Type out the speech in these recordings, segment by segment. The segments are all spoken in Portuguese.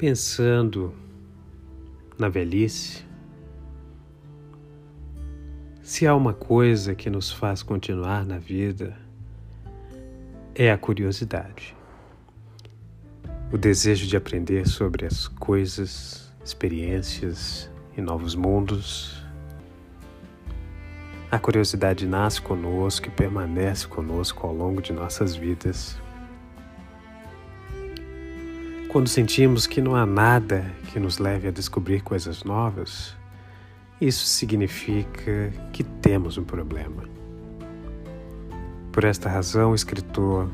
pensando na velhice, se há uma coisa que nos faz continuar na vida, é a curiosidade. O desejo de aprender sobre as coisas, experiências e novos mundos. A curiosidade nasce conosco e permanece conosco ao longo de nossas vidas. Quando sentimos que não há nada que nos leve a descobrir coisas novas, isso significa que temos um problema. Por esta razão, o escritor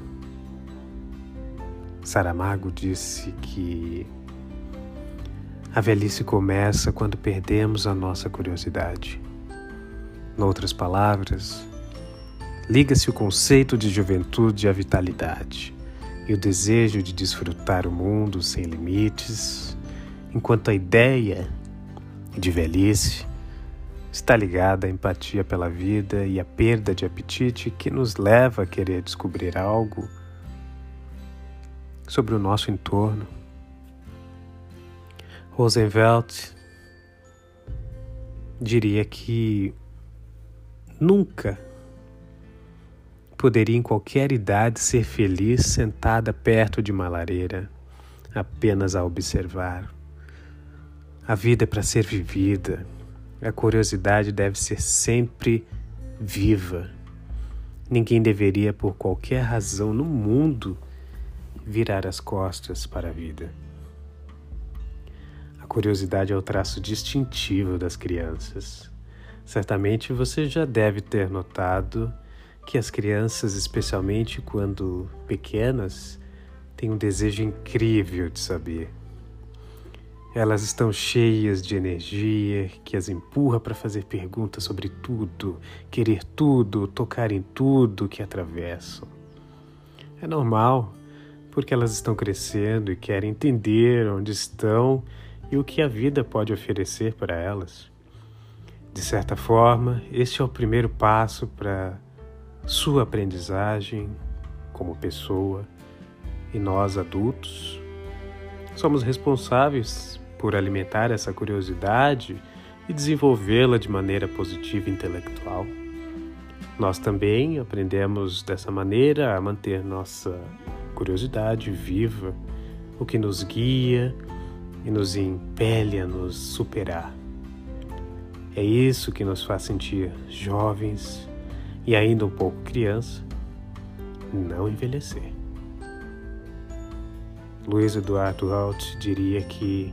Saramago disse que a velhice começa quando perdemos a nossa curiosidade. Noutras palavras, liga-se o conceito de juventude à vitalidade e o desejo de desfrutar o mundo sem limites, enquanto a ideia de velhice está ligada à empatia pela vida e à perda de apetite que nos leva a querer descobrir algo sobre o nosso entorno. Roosevelt diria que nunca poderia em qualquer idade ser feliz sentada perto de uma lareira, apenas a observar. A vida é para ser vivida, a curiosidade deve ser sempre viva. Ninguém deveria, por qualquer razão no mundo, virar as costas para a vida. A curiosidade é o traço distintivo das crianças. Certamente você já deve ter notado que as crianças, especialmente quando pequenas, têm um desejo incrível de saber. Elas estão cheias de energia que as empurra para fazer perguntas sobre tudo, querer tudo, tocar em tudo que atravessam. É normal, porque elas estão crescendo e querem entender onde estão e o que a vida pode oferecer para elas. De certa forma, este é o primeiro passo para sua aprendizagem como pessoa e nós adultos somos responsáveis por alimentar essa curiosidade e desenvolvê-la de maneira positiva e intelectual. Nós também aprendemos dessa maneira a manter nossa curiosidade viva, o que nos guia e nos impele a nos superar. É isso que nos faz sentir jovens e ainda um pouco criança, não envelhecer. Luiz Eduardo Alt diria que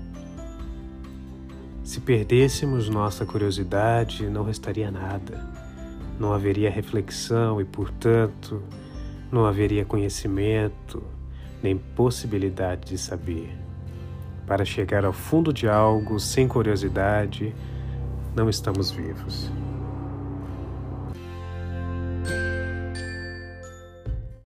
se perdêssemos nossa curiosidade, não restaria nada. Não haveria reflexão e, portanto, não haveria conhecimento nem possibilidade de saber. Para chegar ao fundo de algo sem curiosidade, não estamos vivos.